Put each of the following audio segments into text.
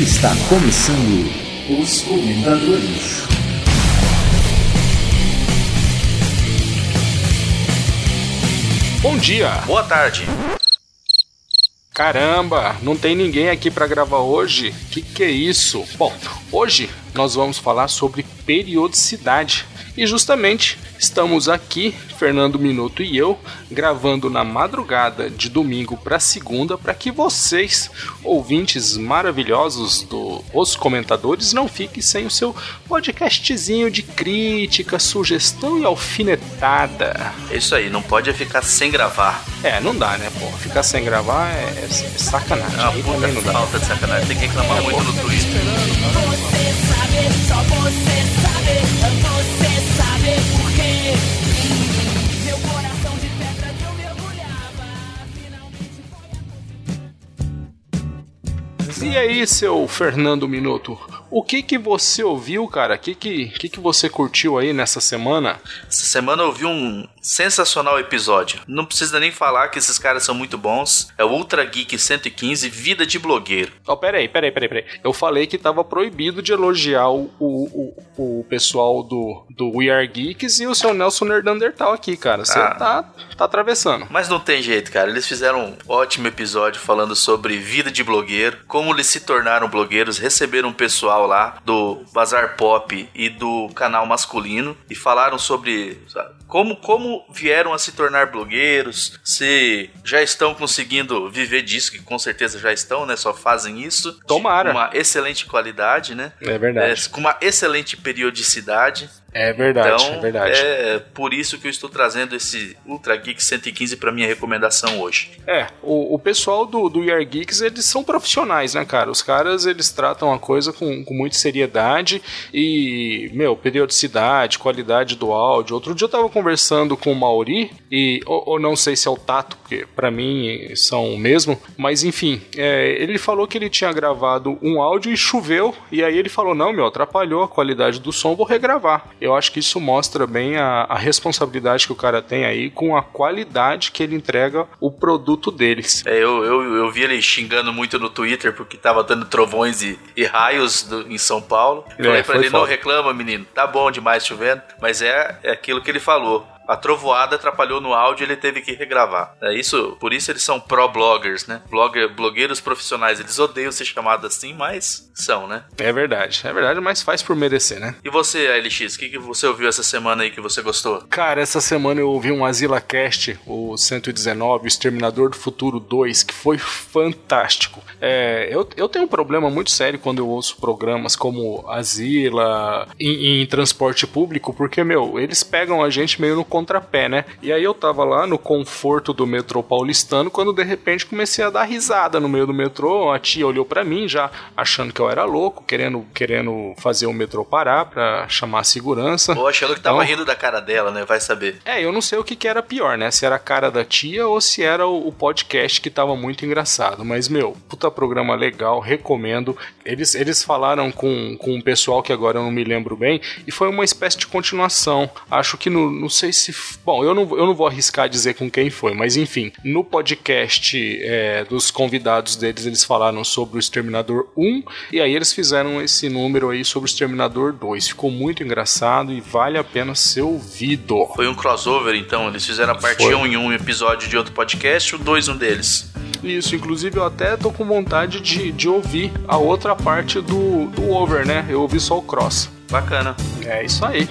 Está começando os comentadores. Bom dia! Boa tarde! Caramba, não tem ninguém aqui para gravar hoje? Que que é isso? Bom, hoje nós vamos falar sobre periodicidade. E justamente estamos aqui, Fernando Minuto e eu, gravando na madrugada de domingo para segunda, para que vocês, ouvintes maravilhosos dos Os Comentadores, não fiquem sem o seu podcastzinho de crítica, sugestão e alfinetada. É isso aí, não pode ficar sem gravar. É, não dá, né, pô? Ficar sem gravar é, é sacanagem. É uma puta não dá. falta de sacanagem. Tem que reclamar muito no Twitter. Você sabe, só você sabe, você sabe E aí, seu Fernando Minuto, o que que você ouviu, cara? O que que, que que você curtiu aí nessa semana? Essa semana eu vi um sensacional episódio. Não precisa nem falar que esses caras são muito bons. É o Ultra Geek 115, Vida de Blogueiro. Oh, peraí, peraí, peraí, peraí. Eu falei que tava proibido de elogiar o, o, o, o pessoal do, do We Are Geeks e o seu Nelson Nerdandertal aqui, cara. Você Ah. tá, tá atravessando. Mas não tem jeito, cara. Eles fizeram um ótimo episódio falando sobre vida de blogueiro, como eles se tornaram blogueiros, receberam um pessoal lá do Bazar Pop e do canal masculino e falaram sobre sabe, como, como vieram a se tornar blogueiros, se já estão conseguindo viver disso, que com certeza já estão, né? Só fazem isso. Tomara. Com uma excelente qualidade, né? É verdade. É, com uma excelente periodicidade. É verdade, então, é verdade. é por isso que eu estou trazendo esse Ultra Geek 115 para minha recomendação hoje. É, o, o pessoal do, do We Are Geeks, eles são profissionais, né, cara? Os caras, eles tratam a coisa com, com muita seriedade e, meu, periodicidade, qualidade do áudio. Outro dia eu tava conversando com o Mauri e, ou, ou não sei se é o Tato, porque pra mim são o mesmo, mas enfim, é, ele falou que ele tinha gravado um áudio e choveu, e aí ele falou, não, meu, atrapalhou a qualidade do som, vou regravar. Eu acho que isso mostra bem a, a responsabilidade que o cara tem aí com a qualidade que ele entrega o produto deles. É, eu, eu, eu vi ele xingando muito no Twitter porque tava dando trovões e, e raios do- em São Paulo. É, Falei pra foi ele, não foda. reclama, menino, tá bom demais chovendo, mas é, é aquilo que ele falou. A trovoada atrapalhou no áudio e ele teve que regravar. É isso, por isso eles são pro-bloggers, né? Blogger, blogueiros profissionais. Eles odeiam ser chamados assim, mas são, né? É verdade, é verdade, mas faz por merecer, né? E você, ALX, o que, que você ouviu essa semana aí que você gostou? Cara, essa semana eu ouvi um Azila Cast, o 119, o Exterminador do Futuro 2, que foi fantástico. É, eu, eu tenho um problema muito sério quando eu ouço programas como Azila em, em transporte público, porque, meu, eles pegam a gente meio no contrapé, né? E aí eu tava lá no conforto do metrô paulistano, quando de repente comecei a dar risada no meio do metrô, a tia olhou pra mim já achando que eu era louco, querendo, querendo fazer o metrô parar pra chamar a segurança. Ou achando que tava Então- rindo da cara dela, né? Vai saber. É, eu não sei o que, que era pior, né? Se era a cara da tia ou se era o, o podcast que tava muito engraçado. Mas, meu, puta programa legal, recomendo. Eles, eles falaram com, com um pessoal que agora eu não me lembro bem, e foi uma espécie de continuação. Acho que no, não sei se. Bom, eu não, eu não vou arriscar dizer com quem foi, mas enfim, no podcast é, dos convidados deles, eles falaram sobre o Exterminador 1, e aí eles fizeram esse número aí sobre o Exterminador 2. Ficou muito engraçado e vale a pena ser ouvido. Foi um crossover, então. Eles fizeram a parte Foi. 1 em um episódio de outro podcast, o 2 um deles. Isso, inclusive eu até tô com vontade de, de ouvir a outra parte do, do over, né? Eu ouvi só o cross. Bacana. É isso aí.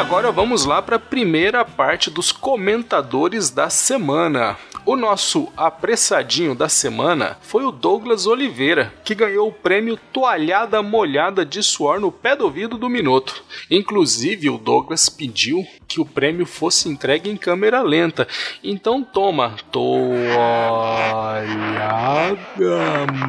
Agora vamos lá para a primeira parte dos comentadores da semana. O nosso apressadinho da semana foi o Douglas Oliveira, que ganhou o prêmio Toalhada Molhada de Suor no Pé do Ouvido do Minuto. Inclusive, o Douglas pediu que o prêmio fosse entregue em câmera lenta. Então, toma, toalhada.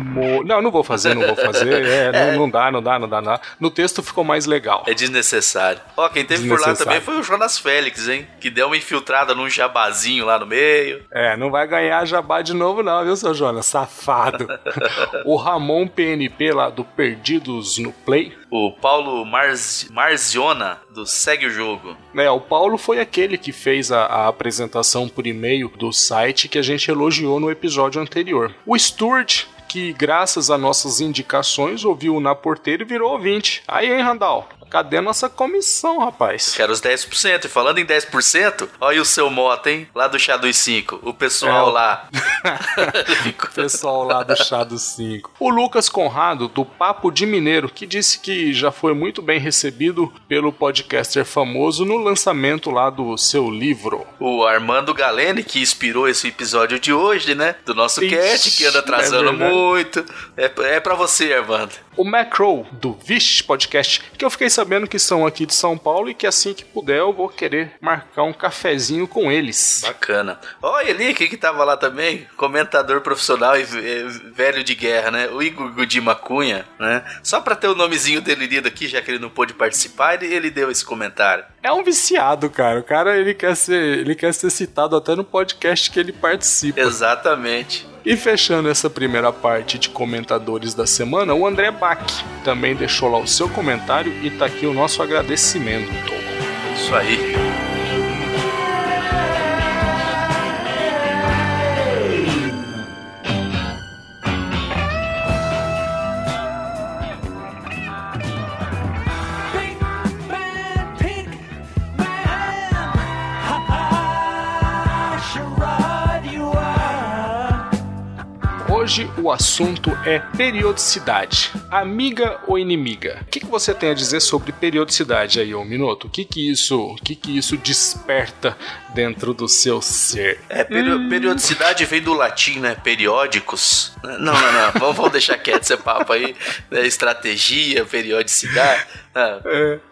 Mo... Não, não vou fazer, não vou fazer. É, não, não dá, não dá, não dá, não dá. No texto ficou mais legal. É desnecessário. Ó, quem teve por lá também foi o Jonas Félix, hein? Que deu uma infiltrada num jabazinho lá no meio. É, não vai ganhar jabá de novo, não, viu, seu Jonas? Safado. o Ramon PNP lá do Perdidos no Play. O Paulo Marz... Marziona, do Segue o Jogo. É, o Paulo foi aquele que fez a, a apresentação por e-mail do site que a gente elogiou no episódio anterior. O Stuart que, graças a nossas indicações, ouviu na porteira e virou ouvinte. Aí, hein, Randall? Cadê a nossa comissão, rapaz? Quero os 10%. E falando em 10%, olha o seu moto, hein? Lá do Chá dos 5. O pessoal É. lá. O pessoal lá do Chá dos 5. O Lucas Conrado, do Papo de Mineiro, que disse que já foi muito bem recebido pelo podcaster famoso no lançamento lá do seu livro. O Armando Galene, que inspirou esse episódio de hoje, né? Do nosso Ixi, cast, que anda atrasando é muito. É, é pra você, Armando. O Macro, do Vish Podcast, que eu fiquei sabendo que são aqui de São Paulo e que assim que puder eu vou querer marcar um cafezinho com eles. Bacana. Olha ali, quem que tava lá também? Comentador profissional e eh, velho de guerra, né? O Igor Godima Cunha, né? Só pra ter o nomezinho dele lido aqui, já que ele não pôde participar, ele, ele deu esse comentário. É um viciado, cara. O cara ele quer ser, ele quer ser citado até no podcast que ele participa. Exatamente. E fechando essa primeira parte de comentadores da semana, o André Bach também deixou lá o seu comentário e tá aqui o nosso agradecimento. Isso aí. O assunto é periodicidade. Amiga ou inimiga? O que, você tem a dizer sobre periodicidade aí, ô Minuto? O que que isso, o que que isso desperta dentro do seu ser? É, peri- periodicidade vem do latim, né? Periódicos. Não, não, não. vamos, vamos deixar quieto esse papo aí. né? Estratégia, periodicidade. Ah,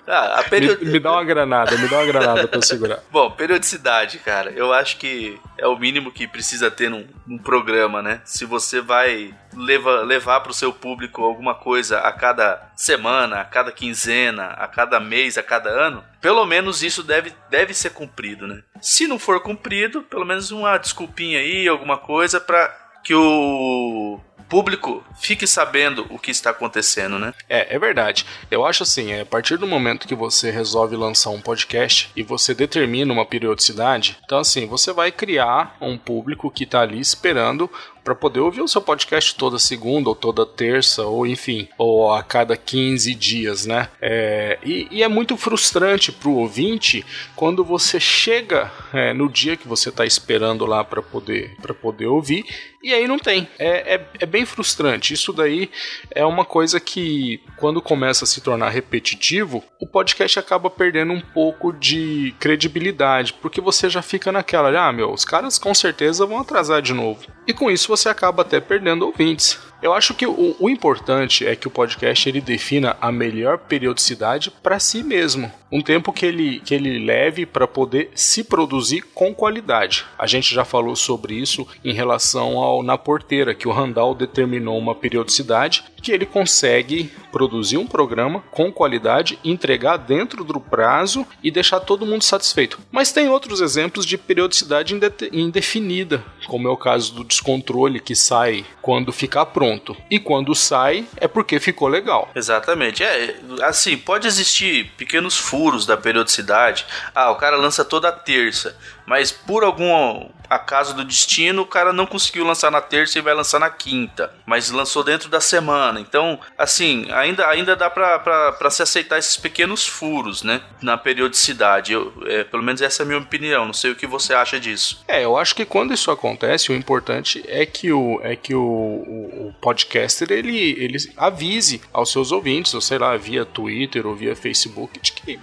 ah, a Me, period... me dá uma granada, me dá uma granada pra eu segurar. Bom, periodicidade, cara. Eu acho que é o mínimo que precisa ter num, num programa, né? Se você vai leva, levar pro seu público alguma coisa a cada semana, a cada quinzena, a cada mês, a cada ano, pelo menos isso deve, deve ser cumprido, né? Se não for cumprido, pelo menos uma desculpinha aí, alguma coisa pra que o público fique sabendo o que está acontecendo, né? É, é verdade. Eu acho assim, é, a partir do momento que você resolve lançar um podcast e você determina uma periodicidade, então assim, você vai criar um público que tá ali esperando para poder ouvir o seu podcast toda segunda ou toda terça ou enfim, ou a cada 15 dias, né? É, e, e é muito frustrante pro ouvinte quando você chega é, no dia que você tá esperando lá para poder para poder ouvir e aí não tem. É, é, é bem frustrante. Isso daí é uma coisa que, quando começa a se tornar repetitivo, o podcast acaba perdendo um pouco de credibilidade, porque você já fica naquela, ah, meu, os caras com certeza vão atrasar de novo. E com isso você acaba até perdendo ouvintes. Eu acho que o, o importante é que o podcast ele defina a melhor periodicidade para si mesmo. Um tempo que ele, que ele leve para poder se produzir com qualidade. A gente já falou sobre isso em relação ao Na Porteira, que o Randall determinou uma periodicidade que ele consegue produzir um programa com qualidade, entregar dentro do prazo e deixar todo mundo satisfeito. Mas tem outros exemplos de periodicidade indefinida, como é o caso do descontrole que sai quando ficar pronto. E quando sai é porque ficou legal. Exatamente. É, assim, pode existir pequenos furos da periodicidade. Ah, o cara lança toda terça, mas por algum acaso do destino, o cara não conseguiu lançar na terça e vai lançar na quinta, mas lançou dentro da semana. Então, assim, ainda, ainda dá pra se aceitar esses pequenos furos, né, na periodicidade. Eu, é, pelo menos essa é a minha opinião. Não sei o que você acha disso. É, eu acho que quando isso acontece, o importante é que o, é que o, o, o podcaster ele, ele avise aos seus ouvintes, ou sei lá, via Twitter ou via Facebook, de que,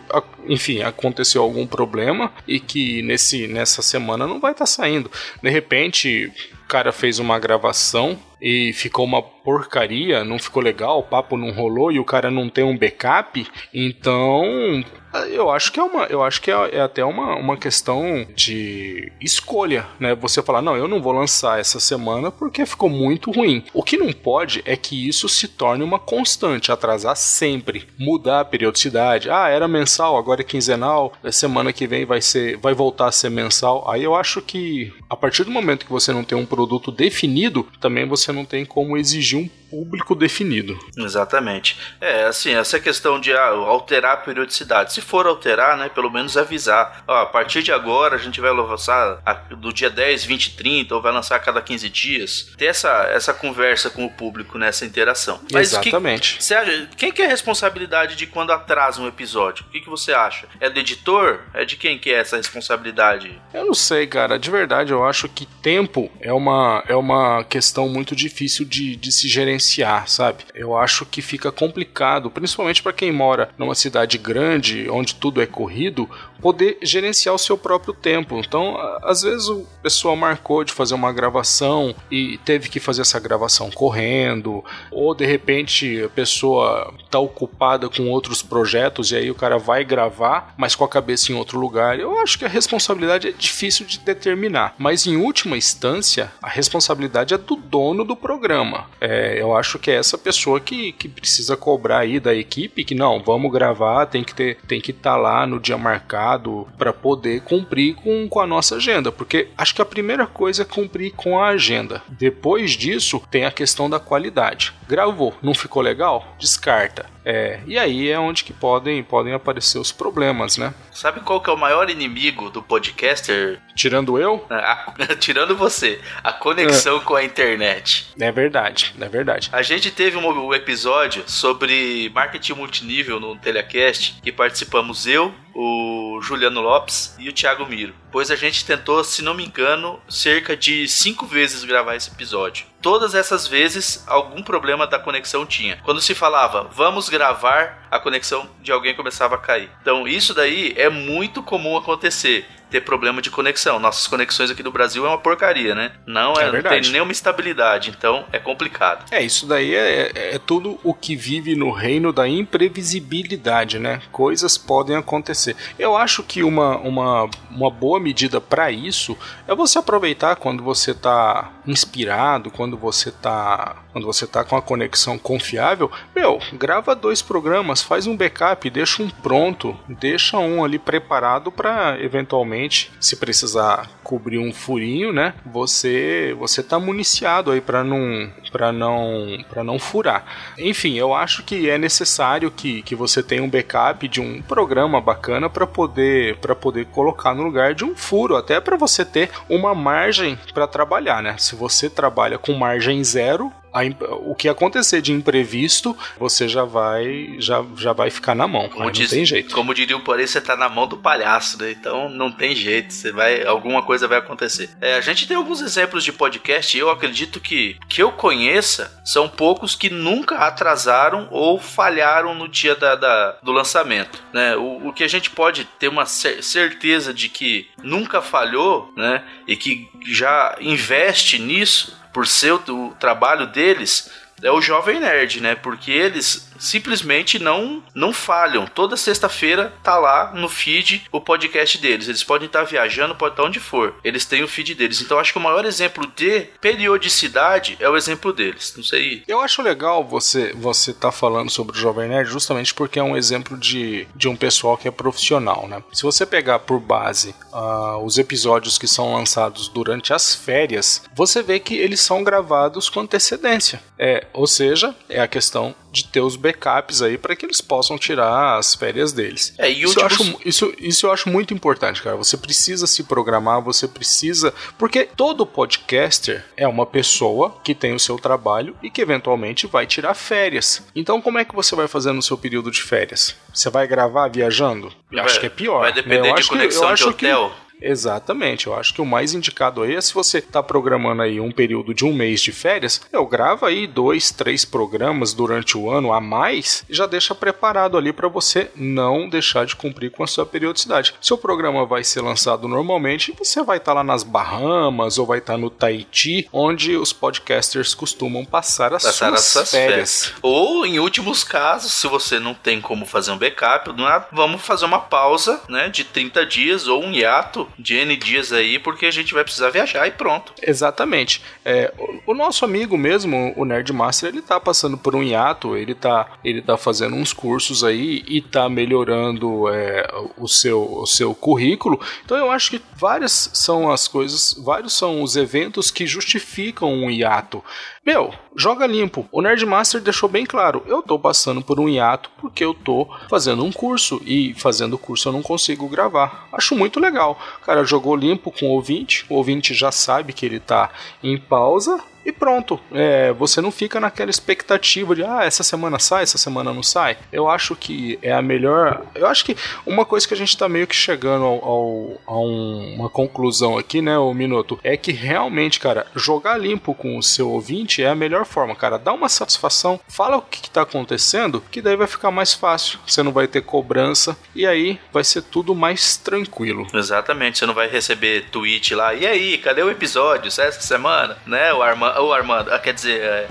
enfim, aconteceu algum problema e que nesse, nessa semana não vai estar saindo. De repente, cara fez uma gravação e ficou uma porcaria, não ficou legal, o papo não rolou e o cara não tem um backup, então eu acho que é uma, eu acho que é, é até uma, uma questão de escolha, né? Você falar, não, eu não vou lançar essa semana porque ficou muito ruim. O que não pode é que isso se torne uma constante, atrasar sempre, mudar a periodicidade. Ah, era mensal, agora é quinzenal, a semana que vem vai ser, vai voltar a ser mensal. Aí eu acho que a partir do momento que você não tem um produto definido, também você não tem como exigir um público definido. Exatamente. É, assim, essa questão de ah, alterar a periodicidade. Se for alterar, né, pelo menos avisar. Ó, a partir de agora a gente vai lançar a- do dia 10, 20, 30, ou vai lançar a cada 15 dias. Ter essa, essa conversa com o público nessa interação. Mas que- Exatamente. Você acha- quem que é a responsabilidade de quando atrasa um episódio? O que, que você acha? É do editor? É de quem que é essa responsabilidade? Eu não sei, cara. De verdade, eu acho que tempo é uma, é uma questão muito difícil de, de se gerenciar, sabe? Eu acho que fica complicado, principalmente para quem mora numa cidade grande, onde tudo é corrido, poder gerenciar o seu próprio tempo. Então, às vezes o pessoal marcou de fazer uma gravação e teve que fazer essa gravação correndo, ou de repente a pessoa tá ocupada com outros projetos e aí o cara vai gravar, mas com a cabeça em outro lugar. Eu acho que a responsabilidade é difícil de determinar, mas em última instância, a responsabilidade é do dono do programa. É, eu acho que é essa pessoa que, que precisa cobrar aí da equipe que não, vamos gravar, tem que ter, tem que estar lá no dia marcado para poder cumprir com, com a nossa agenda, porque acho que a primeira coisa é cumprir com a agenda. Depois disso, tem a questão da qualidade. Gravou, não ficou legal? Descarta. É, e aí é onde que podem, podem aparecer os problemas, né? Sabe qual que é o maior inimigo do podcaster? Tirando eu, A- tirando você, a conexão com a internet. é verdade, é verdade. A gente teve um, um episódio sobre marketing multinível no Telecast, que participamos eu, o Juliano Lopes e o Thiago Miro. Pois a gente tentou, se não me engano, cerca de cinco vezes gravar esse episódio. Todas essas vezes, algum problema da conexão tinha. Quando se falava, vamos gravar, a conexão de alguém começava a cair. Então, isso daí é muito comum acontecer. Ter problema de conexão. Nossas conexões aqui do Brasil é uma porcaria, né? Não, É é, não tem nenhuma estabilidade, então é complicado. É, isso daí é, é- é tudo o que vive no reino da imprevisibilidade, né? Coisas podem acontecer. Eu acho que uma, uma, uma boa medida para isso é você aproveitar quando você tá inspirado, quando você tá quando você tá com a conexão confiável, meu, grava dois programas, faz um backup, deixa um pronto, deixa um ali preparado para eventualmente, se precisar cobrir um furinho, né? Você você tá municiado aí para não para não para não furar. Enfim, eu acho que é necessário que, que você tenha um backup de um programa bacana para poder para poder colocar no lugar de um furo, até para você ter uma margem para trabalhar, né? Se você trabalha com margem zero, a o que acontecer de imprevisto, você já vai já, já vai ficar na mão. Aí não diz- tem jeito. Como diria o Porém, você tá na mão do palhaço, né? Então não tem jeito, você vai, alguma coisa vai acontecer. É, a gente tem alguns exemplos de podcast, e eu acredito que que eu conheça são poucos que nunca atrasaram ou falharam no dia da, da- do lançamento, né? O, o que a gente pode ter uma cer- certeza de que nunca falhou, né? E que já investe nisso por ser o, o trabalho deles é o Jovem Nerd, né? Porque eles simplesmente não não falham. Toda sexta-feira tá lá no feed o podcast deles. Eles podem estar viajando, pode estar onde for. Eles têm o feed deles. Então acho que o maior exemplo de periodicidade é o exemplo deles. Não sei. Eu acho legal você você tá falando sobre o Jovem Nerd justamente porque é um exemplo de, de um pessoal que é profissional, né? Se você pegar por base ah, os episódios que são lançados durante as férias, você vê que eles são gravados com antecedência. É, ou seja, é a questão de ter os backups aí para que eles possam tirar as férias deles. É, e isso, eu acho, isso, isso eu acho muito importante, cara. Você precisa se programar, você precisa. Porque todo podcaster é uma pessoa que tem o seu trabalho e que eventualmente vai tirar férias. Então, como é que você vai fazer no seu período de férias? Você vai gravar viajando? Eu acho que é pior. Vai né? depender Eu de acho que- conexão de acho que- hotel. Exatamente, eu acho que o mais indicado aí é se você tá programando aí um período de um mês de férias, eu grava aí dois, três programas durante o ano a mais e já deixa preparado ali para você não deixar de cumprir com a sua periodicidade. Seu programa vai ser lançado normalmente, você vai estar lá nas Bahamas ou vai estar no Tahiti, onde os podcasters costumam passar as Passar suas as suas férias. férias. Ou, em últimos casos, se você não tem como fazer um backup, é- vamos fazer uma pausa né, de 30 dias ou um hiato de N dias aí, porque a gente vai precisar viajar e pronto. Exatamente. É, o, o nosso amigo mesmo, o Nerdmaster, ele tá passando por um hiato, ele tá, ele tá fazendo uns cursos aí e tá melhorando é, o, seu, o seu currículo. Então eu acho que várias são as coisas, vários são os eventos que justificam um hiato. Meu, joga limpo. O Nerdmaster deixou bem claro: eu tô passando por um hiato porque eu tô fazendo um curso e fazendo o curso eu não consigo gravar. Acho muito legal. O cara jogou limpo com o ouvinte, o ouvinte já sabe que ele tá em pausa, e pronto. É, você não fica naquela expectativa de ah, essa semana sai, essa semana não sai. Eu acho que é a melhor. Eu acho que uma coisa que a gente está meio que chegando ao, ao, a um, uma conclusão aqui, né, o Minuto, é que realmente, cara, jogar limpo com o seu ouvinte é a melhor forma, cara. Dá uma satisfação, fala o que, está acontecendo, que daí vai ficar mais fácil. Você não vai ter cobrança e aí vai ser tudo mais tranquilo. Exatamente, você não vai receber tweet lá. E aí, cadê o episódio? Essa semana? Né? O Armando Ô, Armando, ah, quer dizer. É...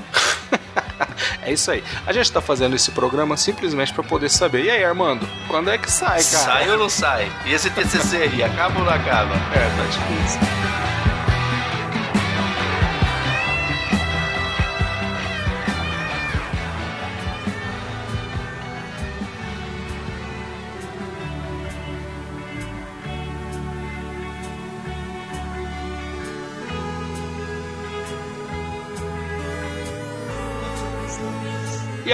é isso aí. A gente tá fazendo esse programa simplesmente para poder saber. E aí, Armando, quando é que sai, cara? Sai ou não sai? E esse TCC aí, acaba ou não acaba? É, tá difícil.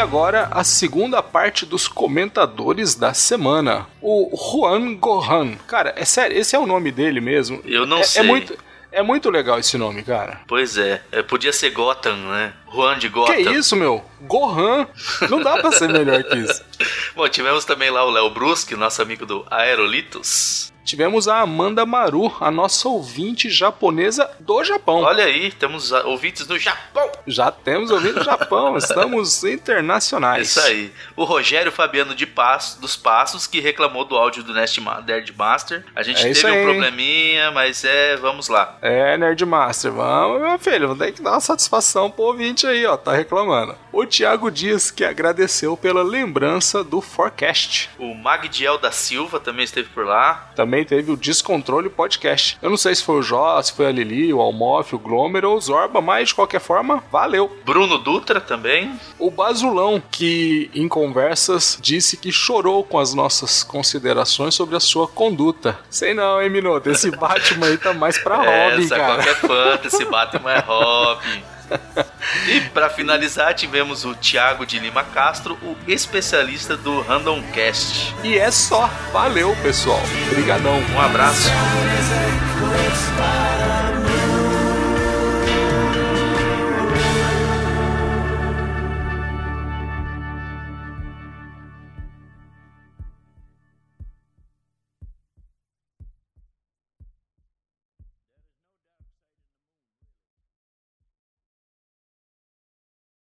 Agora a segunda parte dos comentadores da semana. O Juan Gohan. Cara, é sério, esse é o nome dele mesmo? Eu não é, sei. É muito, é muito legal esse nome, cara. Pois é, é podia ser Gotham, né? Juan de Gotham. Que isso, meu? Gohan. Não dá pra ser melhor que isso. Bom, tivemos também lá o Léo Brusque, nosso amigo do Aerolitos. Tivemos a Amanda Maru, a nossa ouvinte japonesa do Japão. Olha aí, temos ouvintes do Japão. Já temos ouvintes do Japão, estamos internacionais. Isso aí. O Rogério Fabiano de Passo, dos Passos, que reclamou do áudio do Nerdmaster. A gente É teve um aí. probleminha, mas é, vamos lá. É, Nerdmaster, vamos, meu filho, vamos ter que dar uma satisfação pro ouvinte aí, ó, tá reclamando. O Thiago Dias, que agradeceu pela lembrança do Forecast. O Magdiel da Silva também esteve por lá. Também teve o Descontrole Podcast. Eu não sei se foi o Jó, se foi a Lili, o Almof, o Glomer ou o Zorba, mas de qualquer forma, valeu. Bruno Dutra também. O Basulão, que em conversas disse que chorou com as nossas considerações sobre a sua conduta. Sei não, hein, Minuto? Esse Batman aí tá mais pra Robin, Essa, cara. qualquer fantasy, Batman é Robin. E pra finalizar, tivemos o Thiago de Lima Castro, o especialista do Random Cast. E é só. Valeu, pessoal. Obrigadão. Um abraço. Para